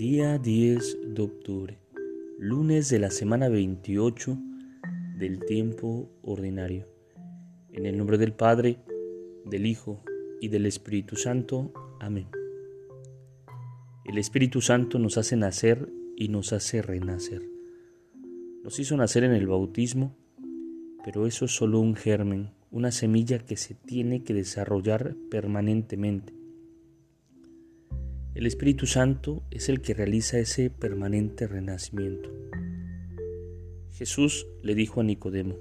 Día 10 de octubre, lunes de la semana 28 del tiempo ordinario. En el nombre del Padre, del Hijo y del Espíritu Santo. Amén. El Espíritu Santo nos hace nacer y nos hace renacer. Nos hizo nacer en el bautismo, pero eso es solo un germen, una semilla que se tiene que desarrollar permanentemente el Espíritu Santo es el que realiza ese permanente renacimiento. Jesús le dijo a Nicodemo,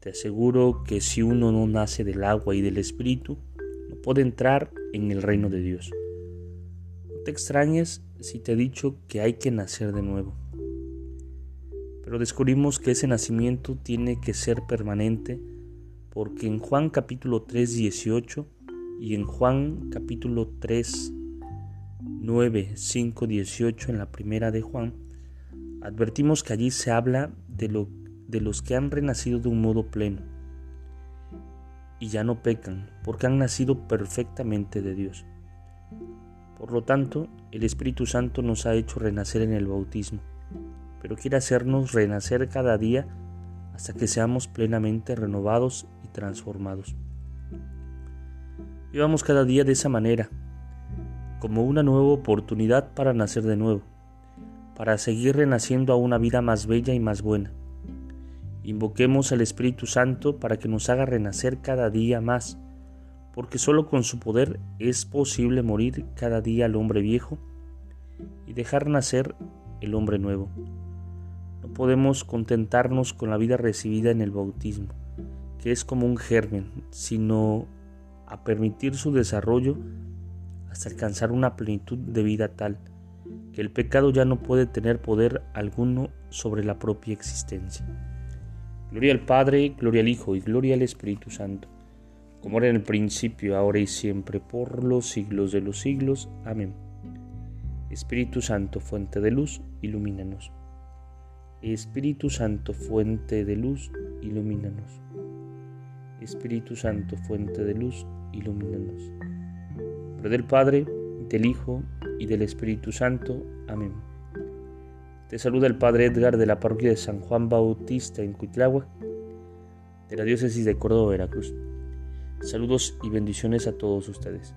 te aseguro que si uno no nace del agua y del Espíritu, no puede entrar en el reino de Dios. No te extrañes si te he dicho que hay que nacer de nuevo. Pero descubrimos que ese nacimiento tiene que ser permanente porque en Juan capítulo 3, 18 y en Juan capítulo 3, 9, 5, 18 en la primera de Juan, advertimos que allí se habla de, lo, de los que han renacido de un modo pleno y ya no pecan porque han nacido perfectamente de Dios. Por lo tanto, el Espíritu Santo nos ha hecho renacer en el bautismo, pero quiere hacernos renacer cada día hasta que seamos plenamente renovados y transformados. Vivamos cada día de esa manera, como una nueva oportunidad para nacer de nuevo, para seguir renaciendo a una vida más bella y más buena. Invoquemos al Espíritu Santo para que nos haga renacer cada día más, porque solo con su poder es posible morir cada día al hombre viejo y dejar nacer el hombre nuevo. No podemos contentarnos con la vida recibida en el bautismo, que es como un germen, sino a permitir su desarrollo hasta alcanzar una plenitud de vida tal que el pecado ya no puede tener poder alguno sobre la propia existencia. Gloria al Padre, gloria al Hijo y gloria al Espíritu Santo, como era en el principio, ahora y siempre, por los siglos de los siglos. Amén. Espíritu Santo, fuente de luz, ilumínanos. Espíritu Santo, fuente de luz, ilumínanos. Espíritu Santo, fuente de luz, ilumínanos del Padre, del Hijo y del Espíritu Santo. Amén. Te saluda el Padre Edgar de la parroquia de San Juan Bautista en Cuitlagua, de la diócesis de Córdoba, Veracruz. Saludos y bendiciones a todos ustedes.